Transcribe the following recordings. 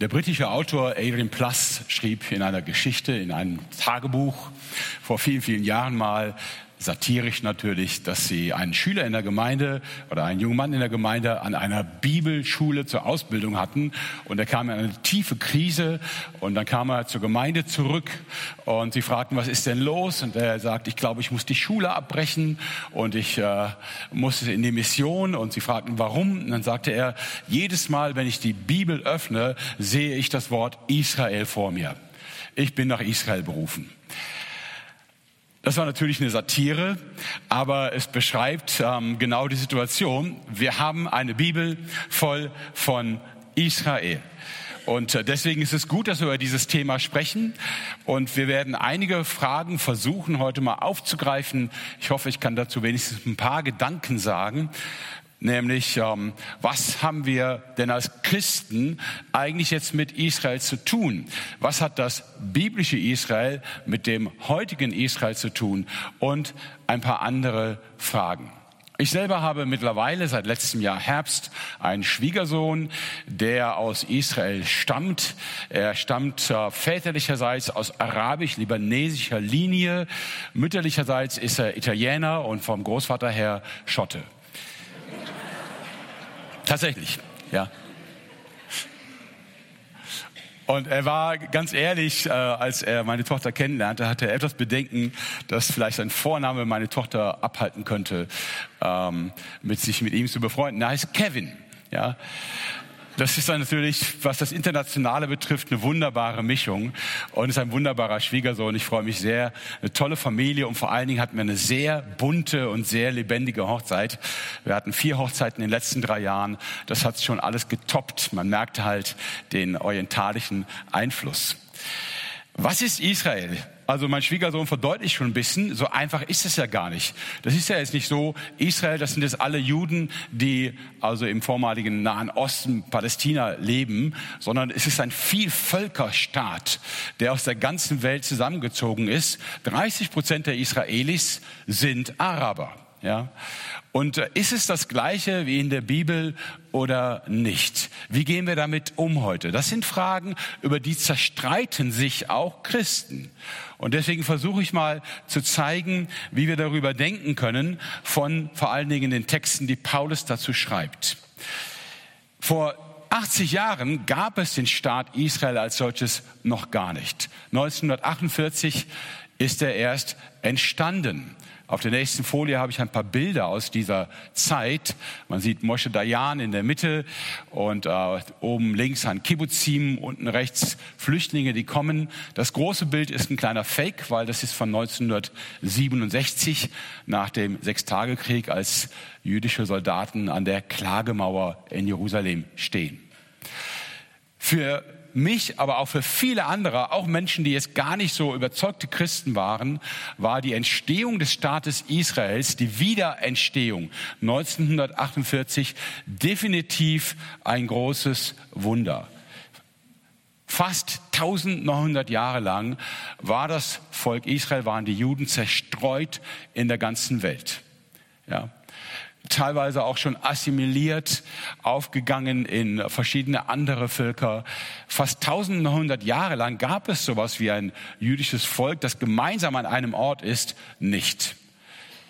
Der britische Autor Adrian Plass schrieb in einer Geschichte, in einem Tagebuch vor vielen, vielen Jahren mal, satirisch natürlich, dass sie einen Schüler in der Gemeinde oder einen jungen Mann in der Gemeinde an einer Bibelschule zur Ausbildung hatten und er kam in eine tiefe Krise und dann kam er zur Gemeinde zurück und sie fragten, was ist denn los? Und er sagt, ich glaube, ich muss die Schule abbrechen und ich äh, muss in die Mission und sie fragten, warum? Und dann sagte er, jedes Mal, wenn ich die Bibel öffne, sehe ich das Wort Israel vor mir. Ich bin nach Israel berufen. Das war natürlich eine Satire, aber es beschreibt ähm, genau die Situation. Wir haben eine Bibel voll von Israel. Und äh, deswegen ist es gut, dass wir über dieses Thema sprechen. Und wir werden einige Fragen versuchen, heute mal aufzugreifen. Ich hoffe, ich kann dazu wenigstens ein paar Gedanken sagen nämlich ähm, was haben wir denn als Christen eigentlich jetzt mit Israel zu tun? Was hat das biblische Israel mit dem heutigen Israel zu tun? Und ein paar andere Fragen. Ich selber habe mittlerweile seit letztem Jahr Herbst einen Schwiegersohn, der aus Israel stammt. Er stammt äh, väterlicherseits aus arabisch-libanesischer Linie. Mütterlicherseits ist er Italiener und vom Großvater her Schotte. Tatsächlich, ja. Und er war ganz ehrlich, äh, als er meine Tochter kennenlernte, hatte er etwas Bedenken, dass vielleicht sein Vorname meine Tochter abhalten könnte, ähm, mit sich mit ihm zu befreunden. Er heißt Kevin, ja. Das ist dann natürlich, was das Internationale betrifft, eine wunderbare Mischung und ist ein wunderbarer Schwiegersohn. Ich freue mich sehr. Eine tolle Familie und vor allen Dingen hatten wir eine sehr bunte und sehr lebendige Hochzeit. Wir hatten vier Hochzeiten in den letzten drei Jahren. Das hat schon alles getoppt. Man merkte halt den orientalischen Einfluss. Was ist Israel? Also mein Schwiegersohn verdeutlicht schon ein bisschen, so einfach ist es ja gar nicht. Das ist ja jetzt nicht so, Israel, das sind jetzt alle Juden, die also im vormaligen Nahen Osten, Palästina leben, sondern es ist ein Vielvölkerstaat, der aus der ganzen Welt zusammengezogen ist. 30 Prozent der Israelis sind Araber. Ja? Und äh, ist es das Gleiche wie in der Bibel oder nicht? Wie gehen wir damit um heute? Das sind Fragen, über die zerstreiten sich auch Christen. Und deswegen versuche ich mal zu zeigen, wie wir darüber denken können, von vor allen Dingen den Texten, die Paulus dazu schreibt. Vor 80 Jahren gab es den Staat Israel als solches noch gar nicht. 1948 ist er erst entstanden. Auf der nächsten Folie habe ich ein paar Bilder aus dieser Zeit. Man sieht Moshe Dayan in der Mitte und äh, oben links ein Kibbutzim, unten rechts Flüchtlinge, die kommen. Das große Bild ist ein kleiner Fake, weil das ist von 1967 nach dem Sechstagekrieg, als jüdische Soldaten an der Klagemauer in Jerusalem stehen. Für mich, aber auch für viele andere, auch Menschen, die jetzt gar nicht so überzeugte Christen waren, war die Entstehung des Staates Israels, die Wiederentstehung 1948 definitiv ein großes Wunder. Fast 1900 Jahre lang war das Volk Israel, waren die Juden zerstreut in der ganzen Welt. Ja teilweise auch schon assimiliert, aufgegangen in verschiedene andere Völker. Fast 1100 Jahre lang gab es sowas wie ein jüdisches Volk, das gemeinsam an einem Ort ist, nicht.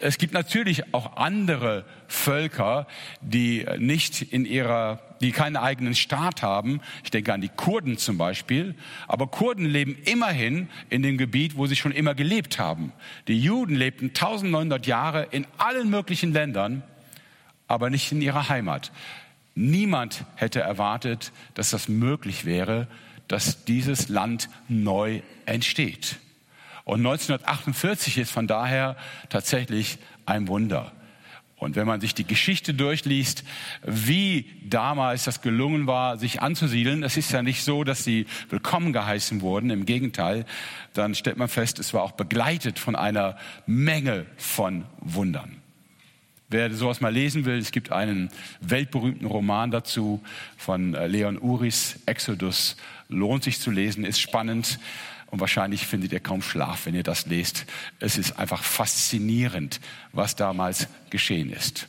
Es gibt natürlich auch andere Völker, die nicht in ihrer, die keinen eigenen Staat haben. Ich denke an die Kurden zum Beispiel. Aber Kurden leben immerhin in dem Gebiet, wo sie schon immer gelebt haben. Die Juden lebten 1900 Jahre in allen möglichen Ländern aber nicht in ihrer Heimat. Niemand hätte erwartet, dass das möglich wäre, dass dieses Land neu entsteht. Und 1948 ist von daher tatsächlich ein Wunder. Und wenn man sich die Geschichte durchliest, wie damals das gelungen war, sich anzusiedeln, es ist ja nicht so, dass sie willkommen geheißen wurden, im Gegenteil, dann stellt man fest, es war auch begleitet von einer Menge von Wundern. Wer sowas mal lesen will, es gibt einen weltberühmten Roman dazu von äh, Leon Uris, Exodus. Lohnt sich zu lesen, ist spannend und wahrscheinlich findet ihr kaum Schlaf, wenn ihr das lest. Es ist einfach faszinierend, was damals geschehen ist.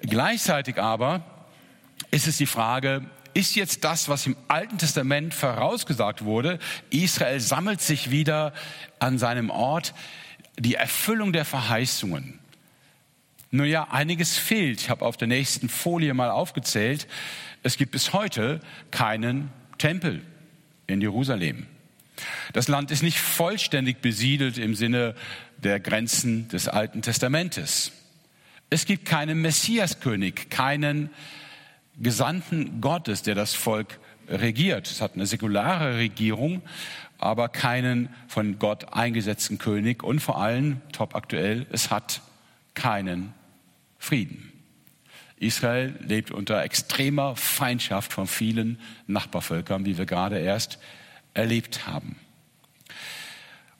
Gleichzeitig aber ist es die Frage, ist jetzt das, was im Alten Testament vorausgesagt wurde. Israel sammelt sich wieder an seinem Ort, die Erfüllung der Verheißungen. Nun ja, einiges fehlt. Ich habe auf der nächsten Folie mal aufgezählt. Es gibt bis heute keinen Tempel in Jerusalem. Das Land ist nicht vollständig besiedelt im Sinne der Grenzen des Alten Testamentes. Es gibt keinen Messiaskönig, keinen Gesandten Gottes, der das Volk regiert. Es hat eine säkulare Regierung, aber keinen von Gott eingesetzten König und vor allem, top aktuell, es hat keinen Frieden. Israel lebt unter extremer Feindschaft von vielen Nachbarvölkern, wie wir gerade erst erlebt haben.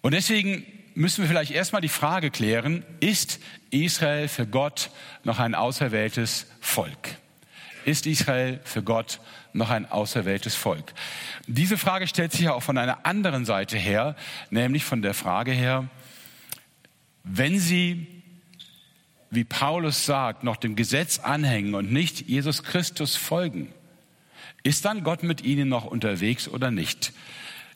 Und deswegen müssen wir vielleicht erstmal die Frage klären, ist Israel für Gott noch ein auserwähltes Volk? Ist Israel für Gott noch ein auserwähltes Volk? Diese Frage stellt sich ja auch von einer anderen Seite her, nämlich von der Frage her, wenn Sie, wie Paulus sagt, noch dem Gesetz anhängen und nicht Jesus Christus folgen, ist dann Gott mit Ihnen noch unterwegs oder nicht?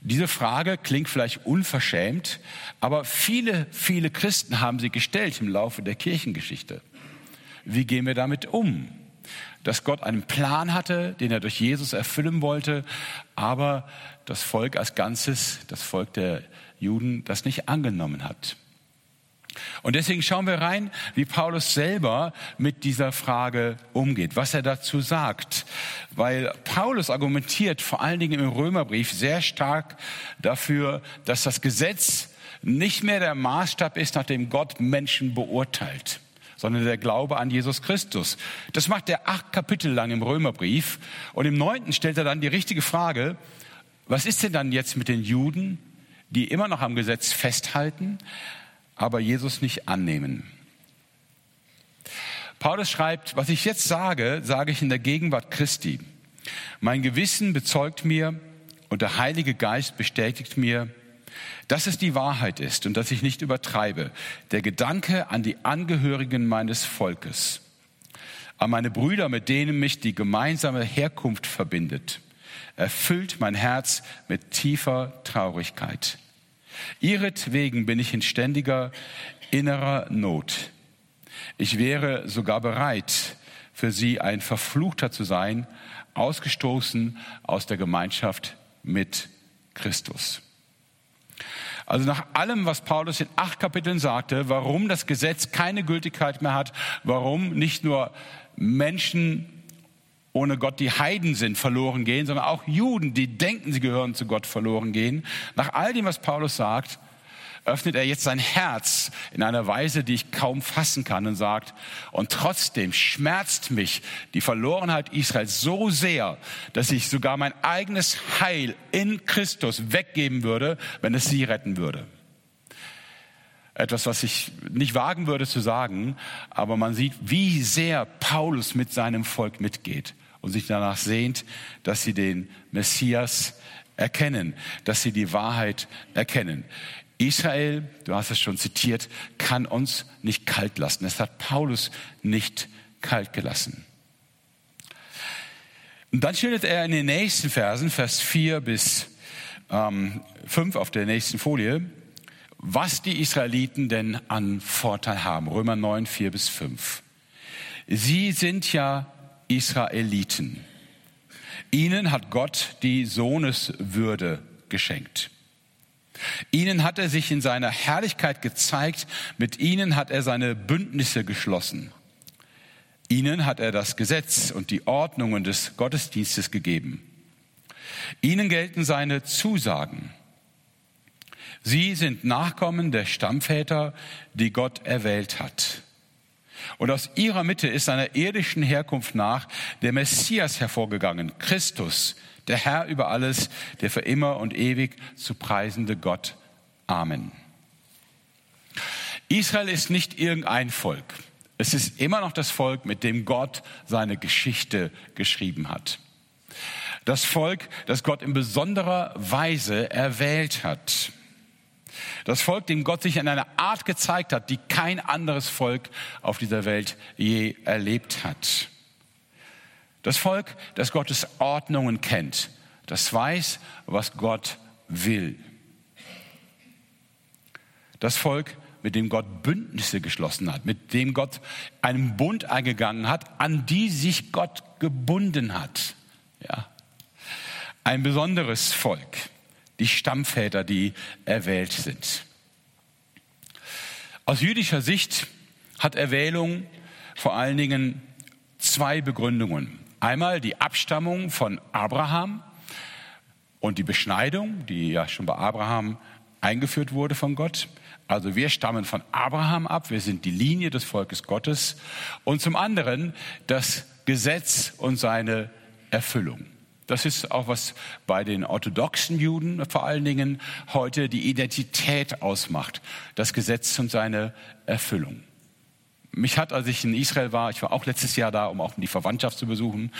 Diese Frage klingt vielleicht unverschämt, aber viele, viele Christen haben sie gestellt im Laufe der Kirchengeschichte. Wie gehen wir damit um? Dass Gott einen Plan hatte, den er durch Jesus erfüllen wollte, aber das Volk als Ganzes, das Volk der Juden, das nicht angenommen hat. Und deswegen schauen wir rein, wie Paulus selber mit dieser Frage umgeht, was er dazu sagt. Weil Paulus argumentiert vor allen Dingen im Römerbrief sehr stark dafür, dass das Gesetz nicht mehr der Maßstab ist, nach dem Gott Menschen beurteilt sondern der Glaube an Jesus Christus. Das macht er acht Kapitel lang im Römerbrief. Und im neunten stellt er dann die richtige Frage, was ist denn dann jetzt mit den Juden, die immer noch am Gesetz festhalten, aber Jesus nicht annehmen. Paulus schreibt, was ich jetzt sage, sage ich in der Gegenwart Christi. Mein Gewissen bezeugt mir und der Heilige Geist bestätigt mir, dass es die Wahrheit ist und dass ich nicht übertreibe. Der Gedanke an die Angehörigen meines Volkes, an meine Brüder, mit denen mich die gemeinsame Herkunft verbindet, erfüllt mein Herz mit tiefer Traurigkeit. Ihretwegen bin ich in ständiger innerer Not. Ich wäre sogar bereit, für sie ein Verfluchter zu sein, ausgestoßen aus der Gemeinschaft mit Christus. Also nach allem, was Paulus in acht Kapiteln sagte, warum das Gesetz keine Gültigkeit mehr hat, warum nicht nur Menschen ohne Gott die Heiden sind, verloren gehen, sondern auch Juden, die denken, sie gehören zu Gott, verloren gehen. Nach all dem, was Paulus sagt, öffnet er jetzt sein Herz in einer Weise, die ich kaum fassen kann und sagt, und trotzdem schmerzt mich die Verlorenheit Israels so sehr, dass ich sogar mein eigenes Heil in Christus weggeben würde, wenn es sie retten würde. Etwas, was ich nicht wagen würde zu sagen, aber man sieht, wie sehr Paulus mit seinem Volk mitgeht und sich danach sehnt, dass sie den Messias erkennen, dass sie die Wahrheit erkennen. Israel, du hast es schon zitiert, kann uns nicht kalt lassen. Es hat Paulus nicht kalt gelassen. Und dann schildert er in den nächsten Versen, Vers 4 bis ähm, 5 auf der nächsten Folie, was die Israeliten denn an Vorteil haben. Römer 9, 4 bis 5. Sie sind ja Israeliten. Ihnen hat Gott die Sohneswürde geschenkt. Ihnen hat er sich in seiner Herrlichkeit gezeigt, mit ihnen hat er seine Bündnisse geschlossen. Ihnen hat er das Gesetz und die Ordnungen des Gottesdienstes gegeben. Ihnen gelten seine Zusagen. Sie sind Nachkommen der Stammväter, die Gott erwählt hat. Und aus ihrer Mitte ist seiner irdischen Herkunft nach der Messias hervorgegangen, Christus, der Herr über alles, der für immer und ewig zu preisende Gott. Amen. Israel ist nicht irgendein Volk. Es ist immer noch das Volk, mit dem Gott seine Geschichte geschrieben hat. Das Volk, das Gott in besonderer Weise erwählt hat. Das Volk, dem Gott sich in einer Art gezeigt hat, die kein anderes Volk auf dieser Welt je erlebt hat. Das Volk, das Gottes Ordnungen kennt, das weiß, was Gott will. Das Volk, mit dem Gott Bündnisse geschlossen hat, mit dem Gott einen Bund eingegangen hat, an die sich Gott gebunden hat. Ja. Ein besonderes Volk, die Stammväter, die erwählt sind. Aus jüdischer Sicht hat Erwählung vor allen Dingen zwei Begründungen. Einmal die Abstammung von Abraham und die Beschneidung, die ja schon bei Abraham eingeführt wurde von Gott. Also wir stammen von Abraham ab, wir sind die Linie des Volkes Gottes. Und zum anderen das Gesetz und seine Erfüllung. Das ist auch was bei den orthodoxen Juden vor allen Dingen heute die Identität ausmacht. Das Gesetz und seine Erfüllung. Mich hat, als ich in Israel war, ich war auch letztes Jahr da, um auch die Verwandtschaft zu besuchen,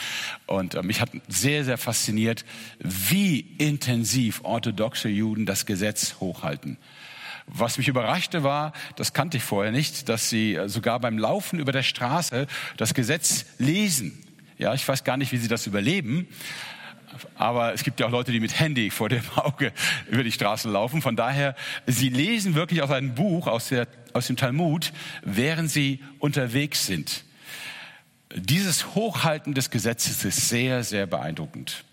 und äh, mich hat sehr, sehr fasziniert, wie intensiv orthodoxe Juden das Gesetz hochhalten. Was mich überraschte war, das kannte ich vorher nicht, dass sie äh, sogar beim Laufen über der Straße das Gesetz lesen. Ja, ich weiß gar nicht, wie sie das überleben. Aber es gibt ja auch Leute, die mit Handy vor dem Auge über die Straßen laufen. Von daher, sie lesen wirklich aus einem Buch, aus, der, aus dem Talmud, während sie unterwegs sind. Dieses Hochhalten des Gesetzes ist sehr, sehr beeindruckend.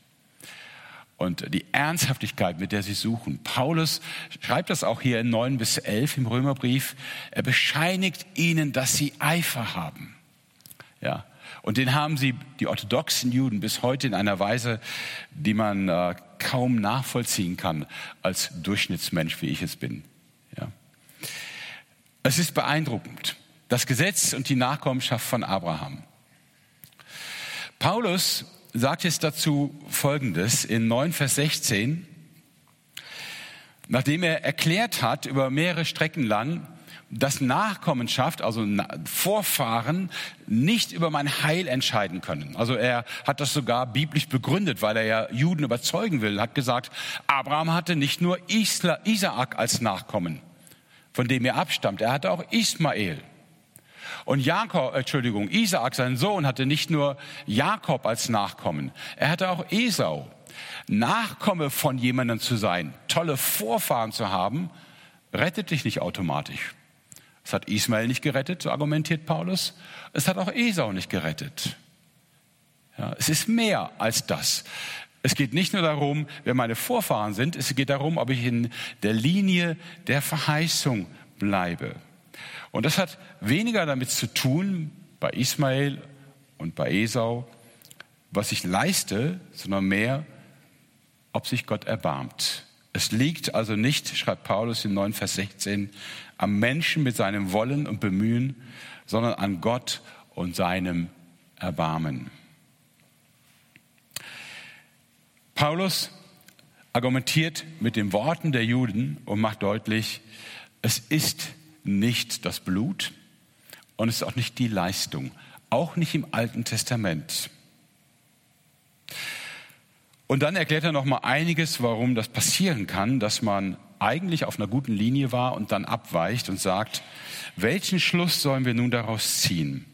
Und die Ernsthaftigkeit, mit der sie suchen. Paulus schreibt das auch hier in 9 bis 11 im Römerbrief. Er bescheinigt ihnen, dass sie Eifer haben. Ja. Und den haben sie, die orthodoxen Juden, bis heute in einer Weise, die man äh, kaum nachvollziehen kann als Durchschnittsmensch, wie ich es bin. Ja. Es ist beeindruckend. Das Gesetz und die Nachkommenschaft von Abraham. Paulus sagt jetzt dazu Folgendes in 9 Vers 16. Nachdem er erklärt hat über mehrere Strecken lang, dass Nachkommenschaft, also Vorfahren, nicht über mein Heil entscheiden können. Also er hat das sogar biblisch begründet, weil er ja Juden überzeugen will, hat gesagt, Abraham hatte nicht nur Isla, Isaak als Nachkommen, von dem er abstammt, er hatte auch Ismael. Und Jakob, Entschuldigung, Isaak, sein Sohn, hatte nicht nur Jakob als Nachkommen, er hatte auch Esau. Nachkomme von jemandem zu sein, tolle Vorfahren zu haben, rettet dich nicht automatisch. Es hat Ismael nicht gerettet, so argumentiert Paulus. Es hat auch Esau nicht gerettet. Ja, es ist mehr als das. Es geht nicht nur darum, wer meine Vorfahren sind, es geht darum, ob ich in der Linie der Verheißung bleibe. Und das hat weniger damit zu tun, bei Ismael und bei Esau, was ich leiste, sondern mehr, ob sich Gott erbarmt. Es liegt also nicht, schreibt Paulus in 9 Vers 16, am Menschen mit seinem Wollen und Bemühen, sondern an Gott und seinem Erbarmen. Paulus argumentiert mit den Worten der Juden und macht deutlich, es ist nicht das Blut und es ist auch nicht die Leistung, auch nicht im Alten Testament. Und dann erklärt er noch mal einiges, warum das passieren kann, dass man eigentlich auf einer guten Linie war und dann abweicht und sagt, welchen Schluss sollen wir nun daraus ziehen?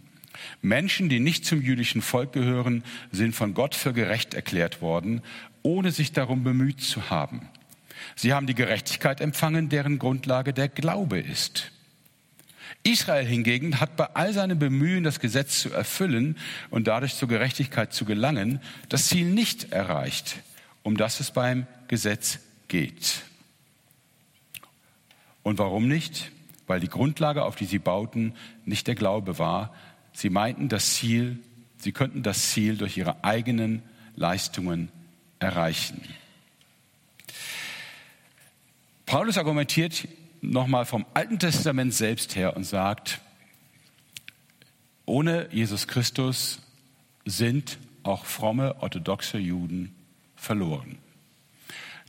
Menschen, die nicht zum jüdischen Volk gehören, sind von Gott für gerecht erklärt worden, ohne sich darum bemüht zu haben. Sie haben die Gerechtigkeit empfangen, deren Grundlage der Glaube ist. Israel hingegen hat bei all seinem Bemühen, das Gesetz zu erfüllen und dadurch zur Gerechtigkeit zu gelangen, das Ziel nicht erreicht, um das es beim Gesetz geht. Und warum nicht? Weil die Grundlage, auf die sie bauten, nicht der Glaube war. Sie meinten das Ziel, sie könnten das Ziel durch ihre eigenen Leistungen erreichen. Paulus argumentiert nochmal vom Alten Testament selbst her und sagt, ohne Jesus Christus sind auch fromme orthodoxe Juden verloren.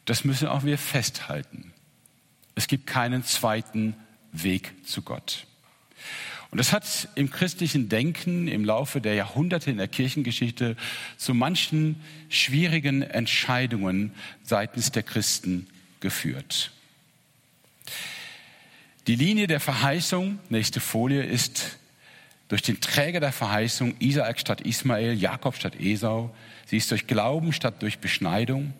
Das müssen auch wir festhalten. Es gibt keinen zweiten Weg zu Gott. Und das hat im christlichen Denken im Laufe der Jahrhunderte in der Kirchengeschichte zu manchen schwierigen Entscheidungen seitens der Christen geführt. Die Linie der Verheißung, nächste Folie, ist durch den Träger der Verheißung Isaak statt Ismael, Jakob statt Esau. Sie ist durch Glauben statt durch Beschneidung.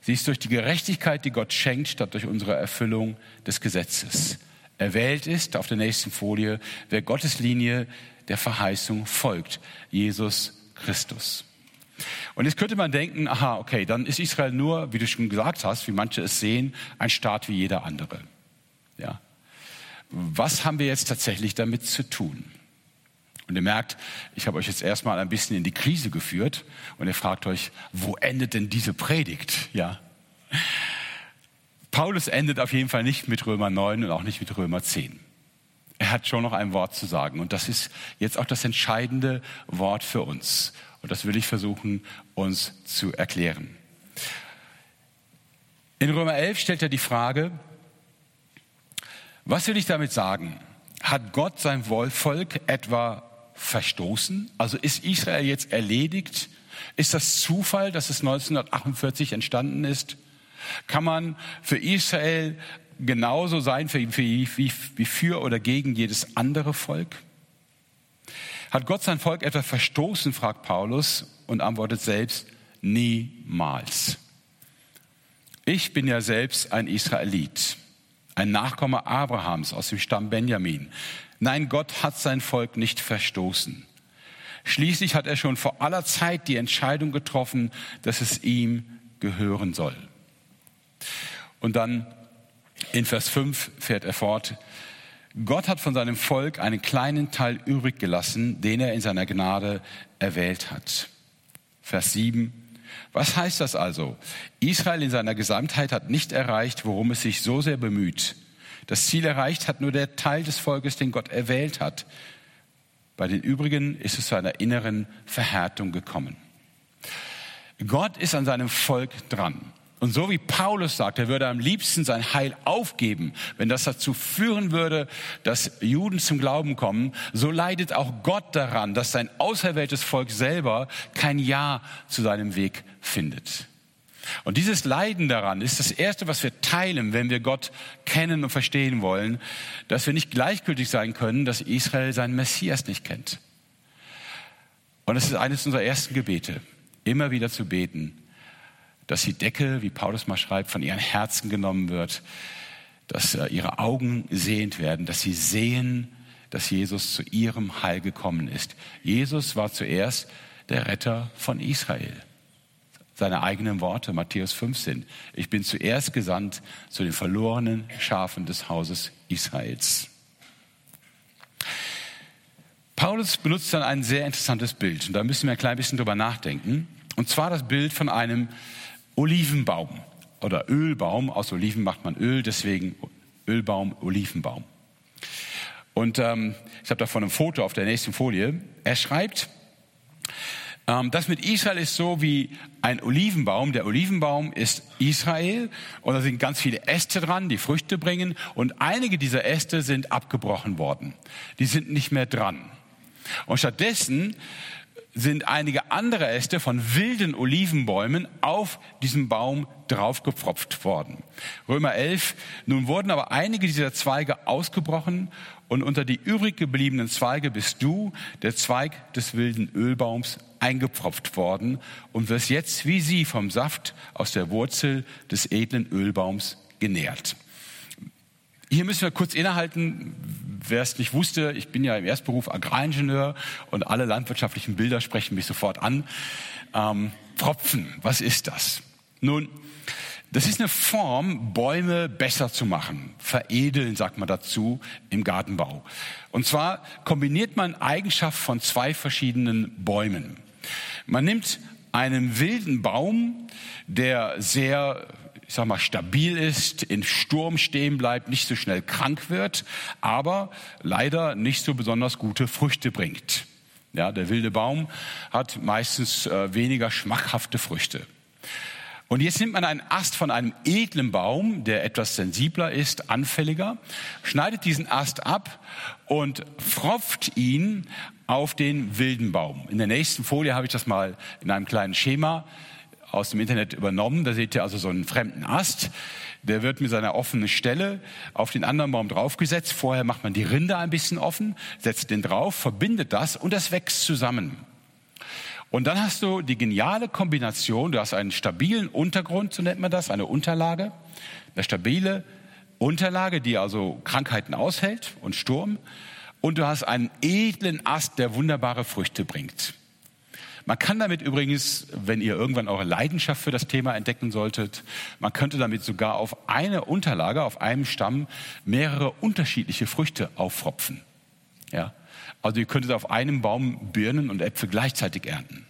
Sie ist durch die Gerechtigkeit, die Gott schenkt, statt durch unsere Erfüllung des Gesetzes. Erwählt ist auf der nächsten Folie, wer Gottes Linie der Verheißung folgt, Jesus Christus. Und jetzt könnte man denken, aha, okay, dann ist Israel nur, wie du schon gesagt hast, wie manche es sehen, ein Staat wie jeder andere. Ja. Was haben wir jetzt tatsächlich damit zu tun? Und ihr merkt, ich habe euch jetzt erstmal ein bisschen in die Krise geführt und ihr fragt euch, wo endet denn diese Predigt? Ja. Paulus endet auf jeden Fall nicht mit Römer 9 und auch nicht mit Römer 10. Er hat schon noch ein Wort zu sagen und das ist jetzt auch das entscheidende Wort für uns. Und das will ich versuchen, uns zu erklären. In Römer 11 stellt er die Frage, was will ich damit sagen? Hat Gott sein Volk etwa verstoßen? Also ist Israel jetzt erledigt? Ist das Zufall, dass es 1948 entstanden ist? Kann man für Israel genauso sein wie, wie, wie für oder gegen jedes andere Volk? Hat Gott sein Volk etwa verstoßen, fragt Paulus und antwortet selbst, niemals. Ich bin ja selbst ein Israelit, ein Nachkomme Abrahams aus dem Stamm Benjamin. Nein, Gott hat sein Volk nicht verstoßen. Schließlich hat er schon vor aller Zeit die Entscheidung getroffen, dass es ihm gehören soll. Und dann in Vers 5 fährt er fort, Gott hat von seinem Volk einen kleinen Teil übrig gelassen, den er in seiner Gnade erwählt hat. Vers 7. Was heißt das also? Israel in seiner Gesamtheit hat nicht erreicht, worum es sich so sehr bemüht. Das Ziel erreicht hat nur der Teil des Volkes, den Gott erwählt hat. Bei den übrigen ist es zu einer inneren Verhärtung gekommen. Gott ist an seinem Volk dran. Und so wie Paulus sagt, er würde am liebsten sein Heil aufgeben, wenn das dazu führen würde, dass Juden zum Glauben kommen, so leidet auch Gott daran, dass sein auserwähltes Volk selber kein Ja zu seinem Weg findet. Und dieses Leiden daran ist das Erste, was wir teilen, wenn wir Gott kennen und verstehen wollen, dass wir nicht gleichgültig sein können, dass Israel seinen Messias nicht kennt. Und es ist eines unserer ersten Gebete, immer wieder zu beten, dass die Decke, wie Paulus mal schreibt, von ihren Herzen genommen wird, dass äh, ihre Augen sehend werden, dass sie sehen, dass Jesus zu ihrem Heil gekommen ist. Jesus war zuerst der Retter von Israel. Seine eigenen Worte, Matthäus 15. Ich bin zuerst gesandt zu den verlorenen Schafen des Hauses Israels. Paulus benutzt dann ein sehr interessantes Bild. Und da müssen wir ein klein bisschen drüber nachdenken. Und zwar das Bild von einem Olivenbaum oder Ölbaum. Aus Oliven macht man Öl, deswegen Ölbaum, Olivenbaum. Und ähm, ich habe davon ein Foto auf der nächsten Folie. Er schreibt, ähm, das mit Israel ist so wie ein Olivenbaum. Der Olivenbaum ist Israel und da sind ganz viele Äste dran, die Früchte bringen. Und einige dieser Äste sind abgebrochen worden. Die sind nicht mehr dran. Und stattdessen sind einige andere Äste von wilden Olivenbäumen auf diesen Baum draufgepfropft worden. Römer 11. Nun wurden aber einige dieser Zweige ausgebrochen und unter die übrig gebliebenen Zweige bist du, der Zweig des wilden Ölbaums, eingepfropft worden und wirst jetzt wie sie vom Saft aus der Wurzel des edlen Ölbaums genährt. Hier müssen wir kurz innehalten. Wer es nicht wusste, ich bin ja im Erstberuf Agraringenieur und alle landwirtschaftlichen Bilder sprechen mich sofort an. Ähm, Pfropfen, was ist das? Nun, das ist eine Form, Bäume besser zu machen. Veredeln, sagt man dazu, im Gartenbau. Und zwar kombiniert man Eigenschaften von zwei verschiedenen Bäumen. Man nimmt einen wilden Baum, der sehr ich sag mal, stabil ist, in Sturm stehen bleibt, nicht so schnell krank wird, aber leider nicht so besonders gute Früchte bringt. Ja, der wilde Baum hat meistens äh, weniger schmackhafte Früchte. Und jetzt nimmt man einen Ast von einem edlen Baum, der etwas sensibler ist, anfälliger, schneidet diesen Ast ab und pfropft ihn auf den wilden Baum. In der nächsten Folie habe ich das mal in einem kleinen Schema aus dem Internet übernommen. Da seht ihr also so einen fremden Ast. Der wird mit seiner offenen Stelle auf den anderen Baum draufgesetzt. Vorher macht man die Rinde ein bisschen offen, setzt den drauf, verbindet das und das wächst zusammen. Und dann hast du die geniale Kombination, du hast einen stabilen Untergrund, so nennt man das, eine Unterlage, eine stabile Unterlage, die also Krankheiten aushält und Sturm. Und du hast einen edlen Ast, der wunderbare Früchte bringt. Man kann damit übrigens, wenn ihr irgendwann eure Leidenschaft für das Thema entdecken solltet, man könnte damit sogar auf eine Unterlage, auf einem Stamm mehrere unterschiedliche Früchte auffropfen. Ja? Also ihr könntet auf einem Baum Birnen und Äpfel gleichzeitig ernten.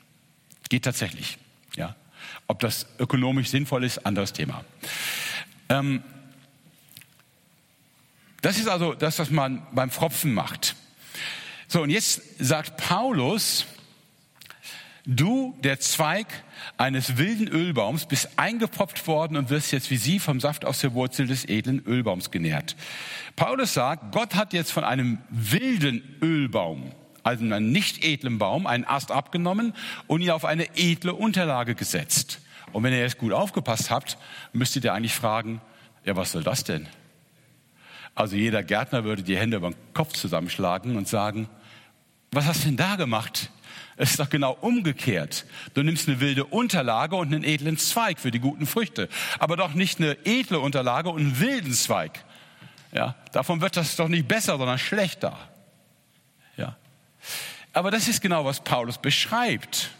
Geht tatsächlich. Ja? Ob das ökonomisch sinnvoll ist, anderes Thema. Ähm, das ist also das, was man beim Pfropfen macht. So, und jetzt sagt Paulus, Du, der Zweig eines wilden Ölbaums, bist eingepopft worden und wirst jetzt wie sie vom Saft aus der Wurzel des edlen Ölbaums genährt. Paulus sagt, Gott hat jetzt von einem wilden Ölbaum, also einem nicht edlen Baum, einen Ast abgenommen und ihn auf eine edle Unterlage gesetzt. Und wenn ihr jetzt gut aufgepasst habt, müsstet ihr eigentlich fragen, ja, was soll das denn? Also jeder Gärtner würde die Hände über den Kopf zusammenschlagen und sagen, was hast du denn da gemacht? Es ist doch genau umgekehrt. Du nimmst eine wilde Unterlage und einen edlen Zweig für die guten Früchte, aber doch nicht eine edle Unterlage und einen wilden Zweig. Ja, davon wird das doch nicht besser, sondern schlechter. Ja. Aber das ist genau, was Paulus beschreibt.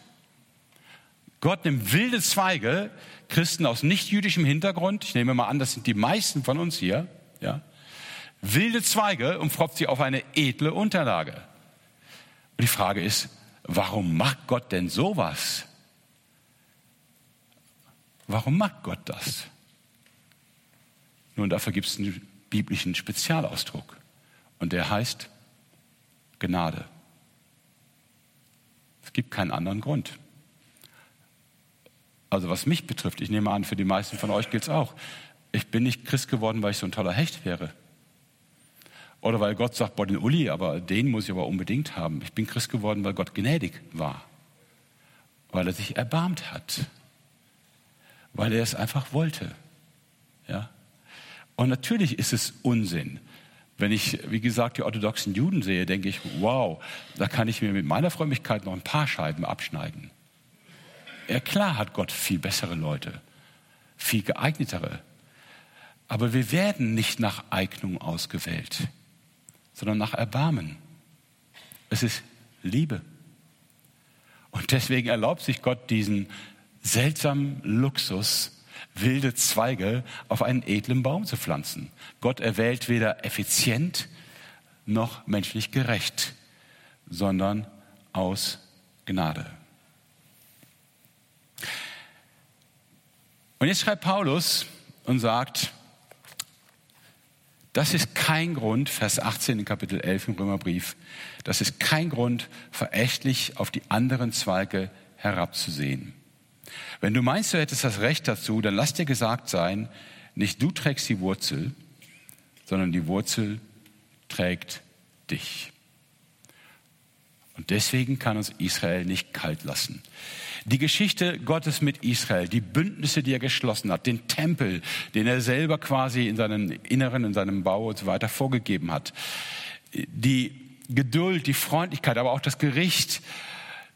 Gott nimmt wilde Zweige, Christen aus nicht-jüdischem Hintergrund, ich nehme mal an, das sind die meisten von uns hier, ja, wilde Zweige und pfropft sie auf eine edle Unterlage. Und die Frage ist, Warum macht Gott denn sowas? Warum macht Gott das? Nun, dafür gibt es einen biblischen Spezialausdruck. Und der heißt Gnade. Es gibt keinen anderen Grund. Also was mich betrifft, ich nehme an, für die meisten von euch gilt es auch. Ich bin nicht Christ geworden, weil ich so ein toller Hecht wäre. Oder weil Gott sagt, boah, den Uli, aber den muss ich aber unbedingt haben. Ich bin Christ geworden, weil Gott gnädig war. Weil er sich erbarmt hat. Weil er es einfach wollte. Ja? Und natürlich ist es Unsinn. Wenn ich, wie gesagt, die orthodoxen Juden sehe, denke ich, wow, da kann ich mir mit meiner Frömmigkeit noch ein paar Scheiben abschneiden. Ja, klar hat Gott viel bessere Leute, viel geeignetere. Aber wir werden nicht nach Eignung ausgewählt sondern nach Erbarmen. Es ist Liebe. Und deswegen erlaubt sich Gott diesen seltsamen Luxus, wilde Zweige auf einen edlen Baum zu pflanzen. Gott erwählt weder effizient noch menschlich gerecht, sondern aus Gnade. Und jetzt schreibt Paulus und sagt, das ist kein Grund, Vers 18 in Kapitel 11 im Römerbrief, das ist kein Grund, verächtlich auf die anderen Zweige herabzusehen. Wenn du meinst, du hättest das Recht dazu, dann lass dir gesagt sein, nicht du trägst die Wurzel, sondern die Wurzel trägt dich. Und deswegen kann uns Israel nicht kalt lassen. Die Geschichte Gottes mit Israel, die Bündnisse, die er geschlossen hat, den Tempel, den er selber quasi in seinem Inneren, in seinem Bau und so weiter vorgegeben hat, die Geduld, die Freundlichkeit, aber auch das Gericht,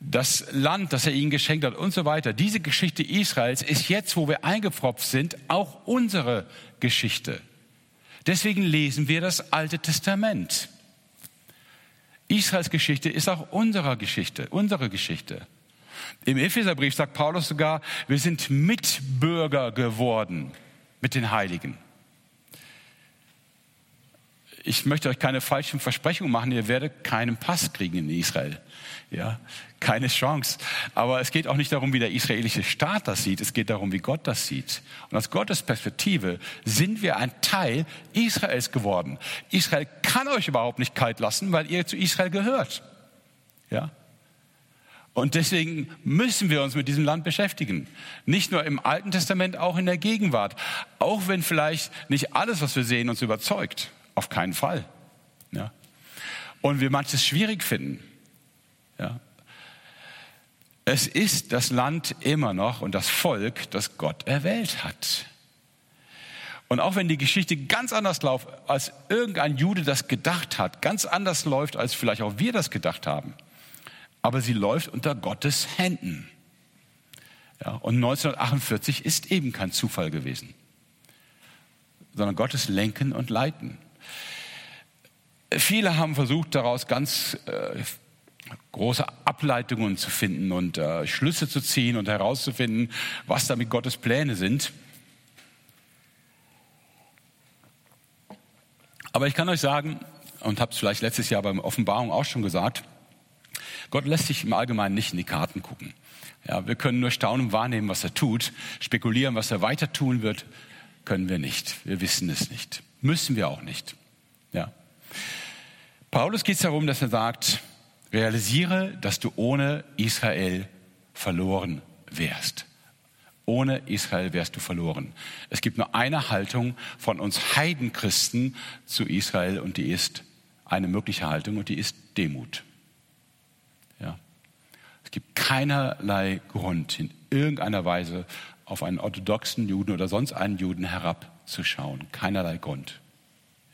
das Land, das er ihnen geschenkt hat und so weiter. Diese Geschichte Israels ist jetzt, wo wir eingepfropft sind, auch unsere Geschichte. Deswegen lesen wir das Alte Testament. Israels Geschichte ist auch unsere Geschichte, unsere Geschichte. Im Epheserbrief sagt Paulus sogar, wir sind Mitbürger geworden mit den Heiligen. Ich möchte euch keine falschen Versprechungen machen, ihr werdet keinen Pass kriegen in Israel. Ja, keine Chance. Aber es geht auch nicht darum, wie der israelische Staat das sieht, es geht darum, wie Gott das sieht. Und aus Gottes Perspektive sind wir ein Teil Israels geworden. Israel kann euch überhaupt nicht kalt lassen, weil ihr zu Israel gehört. Ja, und deswegen müssen wir uns mit diesem Land beschäftigen. Nicht nur im Alten Testament, auch in der Gegenwart. Auch wenn vielleicht nicht alles, was wir sehen, uns überzeugt. Auf keinen Fall. Ja. Und wir manches schwierig finden. Ja. Es ist das Land immer noch und das Volk, das Gott erwählt hat. Und auch wenn die Geschichte ganz anders läuft, als irgendein Jude das gedacht hat, ganz anders läuft, als vielleicht auch wir das gedacht haben, aber sie läuft unter Gottes Händen. Ja, und 1948 ist eben kein Zufall gewesen, sondern Gottes Lenken und Leiten. Viele haben versucht, daraus ganz äh, große Ableitungen zu finden und äh, Schlüsse zu ziehen und herauszufinden, was damit Gottes Pläne sind. Aber ich kann euch sagen, und habe es vielleicht letztes Jahr beim Offenbarung auch schon gesagt, Gott lässt sich im Allgemeinen nicht in die Karten gucken. Ja, wir können nur staunen wahrnehmen, was er tut. Spekulieren, was er weiter tun wird, können wir nicht. Wir wissen es nicht. Müssen wir auch nicht. Ja. Paulus geht es darum, dass er sagt, realisiere, dass du ohne Israel verloren wärst. Ohne Israel wärst du verloren. Es gibt nur eine Haltung von uns Heidenchristen zu Israel und die ist eine mögliche Haltung und die ist Demut. Gibt keinerlei Grund, in irgendeiner Weise auf einen orthodoxen Juden oder sonst einen Juden herabzuschauen. Keinerlei Grund.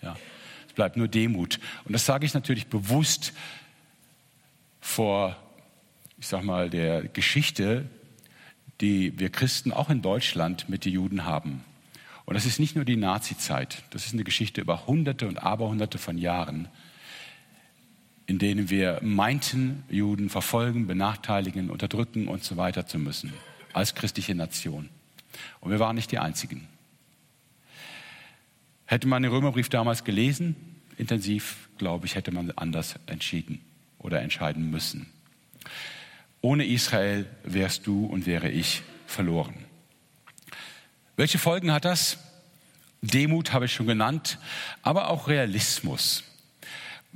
Ja. Es bleibt nur Demut. Und das sage ich natürlich bewusst vor, ich sag mal, der Geschichte die wir Christen auch in Deutschland mit den Juden haben. Und das ist nicht nur die Nazizeit, das ist eine Geschichte über Hunderte und Aberhunderte von Jahren, in denen wir meinten, Juden verfolgen, benachteiligen, unterdrücken und so weiter zu müssen, als christliche Nation. Und wir waren nicht die Einzigen. Hätte man den Römerbrief damals gelesen, intensiv, glaube ich, hätte man anders entschieden oder entscheiden müssen. Ohne Israel wärst du und wäre ich verloren. Welche Folgen hat das? Demut habe ich schon genannt, aber auch Realismus.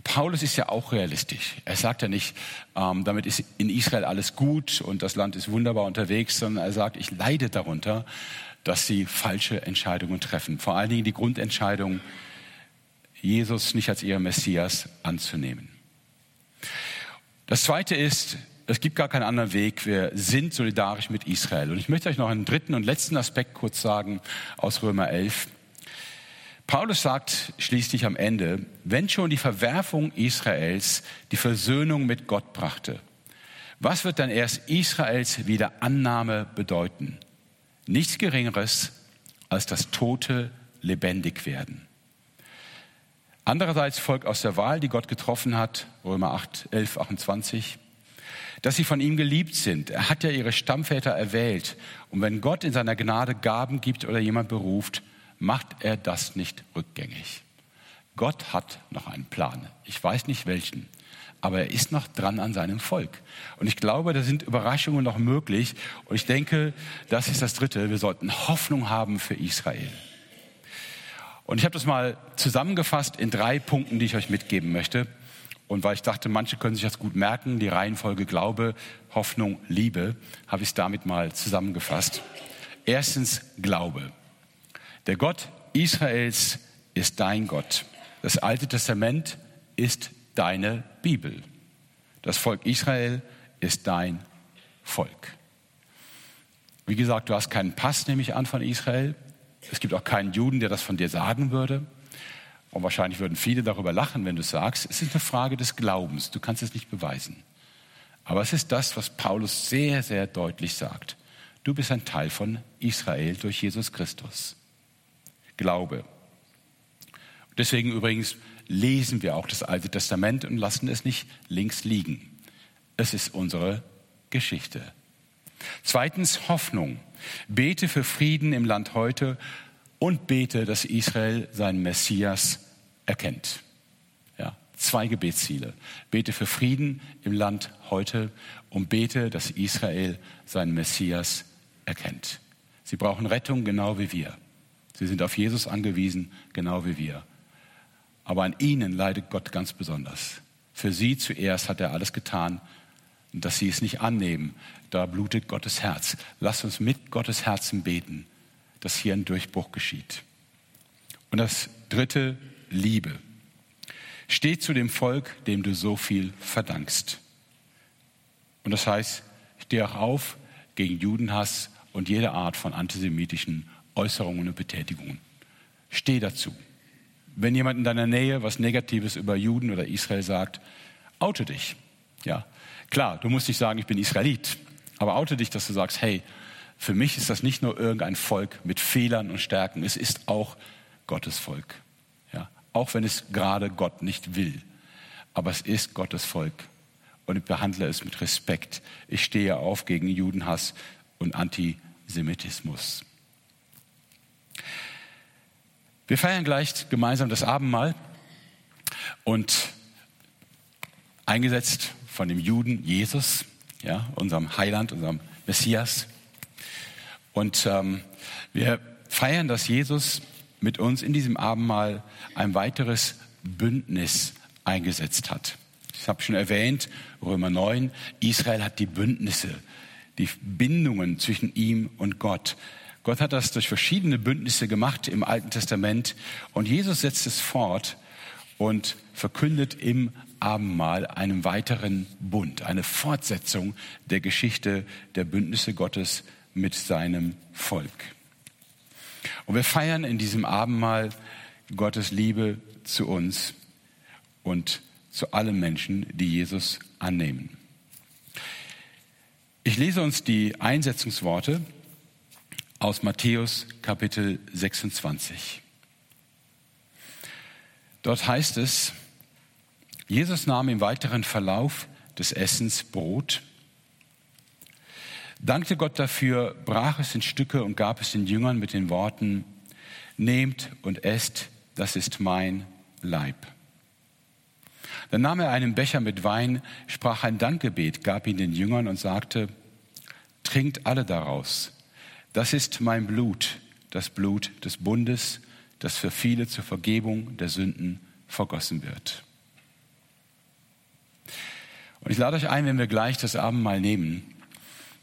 Paulus ist ja auch realistisch. Er sagt ja nicht, ähm, damit ist in Israel alles gut und das Land ist wunderbar unterwegs, sondern er sagt, ich leide darunter, dass sie falsche Entscheidungen treffen. Vor allen Dingen die Grundentscheidung, Jesus nicht als ihr Messias anzunehmen. Das Zweite ist, es gibt gar keinen anderen Weg. Wir sind solidarisch mit Israel. Und ich möchte euch noch einen dritten und letzten Aspekt kurz sagen aus Römer 11. Paulus sagt schließlich am Ende, wenn schon die Verwerfung Israels die Versöhnung mit Gott brachte, was wird dann erst Israels Wiederannahme bedeuten? Nichts Geringeres als das Tote lebendig werden. Andererseits folgt aus der Wahl, die Gott getroffen hat, Römer 8, 11, 28, dass sie von ihm geliebt sind. Er hat ja ihre Stammväter erwählt. Und wenn Gott in seiner Gnade Gaben gibt oder jemand beruft, macht er das nicht rückgängig. Gott hat noch einen Plan. Ich weiß nicht welchen, aber er ist noch dran an seinem Volk. Und ich glaube, da sind Überraschungen noch möglich. Und ich denke, das ist das Dritte. Wir sollten Hoffnung haben für Israel. Und ich habe das mal zusammengefasst in drei Punkten, die ich euch mitgeben möchte. Und weil ich dachte, manche können sich das gut merken, die Reihenfolge Glaube, Hoffnung, Liebe, habe ich es damit mal zusammengefasst. Erstens Glaube. Der Gott Israels ist dein Gott. Das Alte Testament ist deine Bibel. Das Volk Israel ist dein Volk. Wie gesagt, du hast keinen Pass, nehme ich an, von Israel. Es gibt auch keinen Juden, der das von dir sagen würde. Und wahrscheinlich würden viele darüber lachen, wenn du sagst, es ist eine Frage des Glaubens, du kannst es nicht beweisen. Aber es ist das, was Paulus sehr, sehr deutlich sagt. Du bist ein Teil von Israel durch Jesus Christus. Glaube. Deswegen übrigens lesen wir auch das Alte Testament und lassen es nicht links liegen. Es ist unsere Geschichte. Zweitens Hoffnung. Bete für Frieden im Land heute und bete, dass Israel seinen Messias erkennt. Ja, zwei Gebetsziele. Bete für Frieden im Land heute und bete, dass Israel seinen Messias erkennt. Sie brauchen Rettung genau wie wir. Sie sind auf Jesus angewiesen, genau wie wir. Aber an ihnen leidet Gott ganz besonders. Für sie zuerst hat er alles getan, dass sie es nicht annehmen. Da blutet Gottes Herz. Lass uns mit Gottes Herzen beten dass hier ein Durchbruch geschieht. Und das dritte, Liebe. Steh zu dem Volk, dem du so viel verdankst. Und das heißt, steh auch auf gegen Judenhass und jede Art von antisemitischen Äußerungen und Betätigungen. Steh dazu. Wenn jemand in deiner Nähe was Negatives über Juden oder Israel sagt, oute dich. Ja, klar, du musst nicht sagen, ich bin Israelit, aber oute dich, dass du sagst, hey, für mich ist das nicht nur irgendein Volk mit Fehlern und Stärken, es ist auch Gottes Volk. Ja, auch wenn es gerade Gott nicht will, aber es ist Gottes Volk und ich behandle es mit Respekt. Ich stehe auf gegen Judenhass und Antisemitismus. Wir feiern gleich gemeinsam das Abendmahl und eingesetzt von dem Juden Jesus, ja, unserem Heiland, unserem Messias. Und ähm, wir feiern, dass Jesus mit uns in diesem Abendmahl ein weiteres Bündnis eingesetzt hat. Ich habe schon erwähnt, Römer 9, Israel hat die Bündnisse, die Bindungen zwischen ihm und Gott. Gott hat das durch verschiedene Bündnisse gemacht im Alten Testament und Jesus setzt es fort und verkündet im Abendmahl einen weiteren Bund, eine Fortsetzung der Geschichte der Bündnisse Gottes mit seinem Volk. Und wir feiern in diesem Abendmahl Gottes Liebe zu uns und zu allen Menschen, die Jesus annehmen. Ich lese uns die Einsetzungsworte aus Matthäus Kapitel 26. Dort heißt es, Jesus nahm im weiteren Verlauf des Essens Brot, dankte Gott dafür, brach es in Stücke und gab es den Jüngern mit den Worten, Nehmt und esst, das ist mein Leib. Dann nahm er einen Becher mit Wein, sprach ein Dankgebet, gab ihn den Jüngern und sagte, Trinkt alle daraus. Das ist mein Blut, das Blut des Bundes, das für viele zur Vergebung der Sünden vergossen wird. Und ich lade euch ein, wenn wir gleich das Abendmahl nehmen,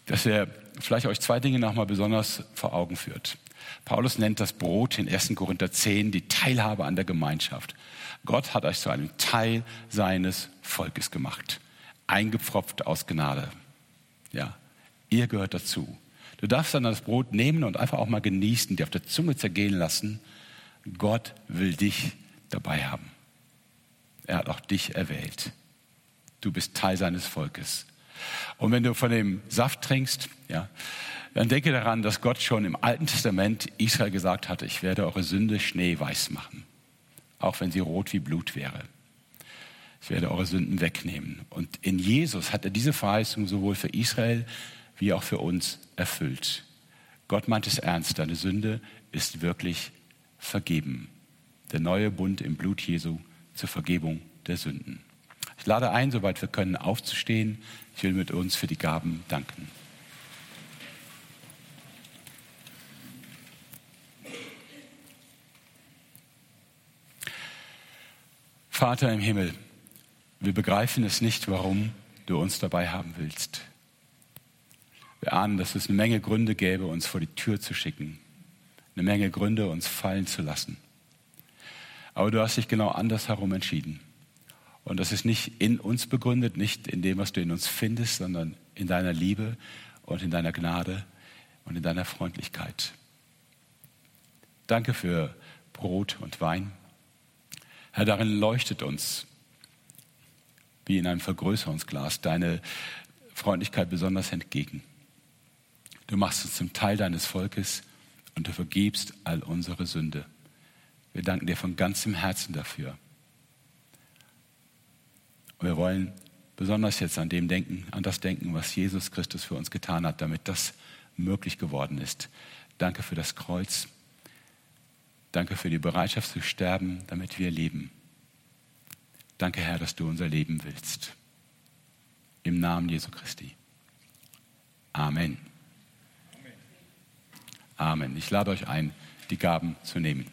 dass er vielleicht euch zwei Dinge nochmal besonders vor Augen führt. Paulus nennt das Brot in 1. Korinther 10 die Teilhabe an der Gemeinschaft. Gott hat euch zu einem Teil seines Volkes gemacht, eingepfropft aus Gnade. Ja, ihr gehört dazu. Du darfst dann das Brot nehmen und einfach auch mal genießen, dir auf der Zunge zergehen lassen. Gott will dich dabei haben. Er hat auch dich erwählt. Du bist Teil seines Volkes. Und wenn du von dem Saft trinkst, ja, dann denke daran, dass Gott schon im Alten Testament Israel gesagt hatte, ich werde eure Sünde schneeweiß machen, auch wenn sie rot wie Blut wäre. Ich werde eure Sünden wegnehmen. Und in Jesus hat er diese Verheißung sowohl für Israel wie auch für uns erfüllt. Gott meint es ernst, deine Sünde ist wirklich vergeben. Der neue Bund im Blut Jesu zur Vergebung der Sünden. Ich lade ein, soweit wir können, aufzustehen. Ich will mit uns für die Gaben danken. Vater im Himmel, wir begreifen es nicht, warum du uns dabei haben willst. Wir ahnen, dass es eine Menge Gründe gäbe, uns vor die Tür zu schicken. Eine Menge Gründe, uns fallen zu lassen. Aber du hast dich genau andersherum entschieden. Und das ist nicht in uns begründet, nicht in dem, was du in uns findest, sondern in deiner Liebe und in deiner Gnade und in deiner Freundlichkeit. Danke für Brot und Wein. Herr, darin leuchtet uns wie in einem Vergrößerungsglas deine Freundlichkeit besonders entgegen. Du machst uns zum Teil deines Volkes und du vergibst all unsere Sünde. Wir danken dir von ganzem Herzen dafür. Und wir wollen besonders jetzt an dem denken, an das denken, was Jesus Christus für uns getan hat, damit das möglich geworden ist. Danke für das Kreuz. Danke für die Bereitschaft zu sterben, damit wir leben. Danke, Herr, dass du unser Leben willst. Im Namen Jesu Christi. Amen. Amen. Ich lade euch ein, die Gaben zu nehmen.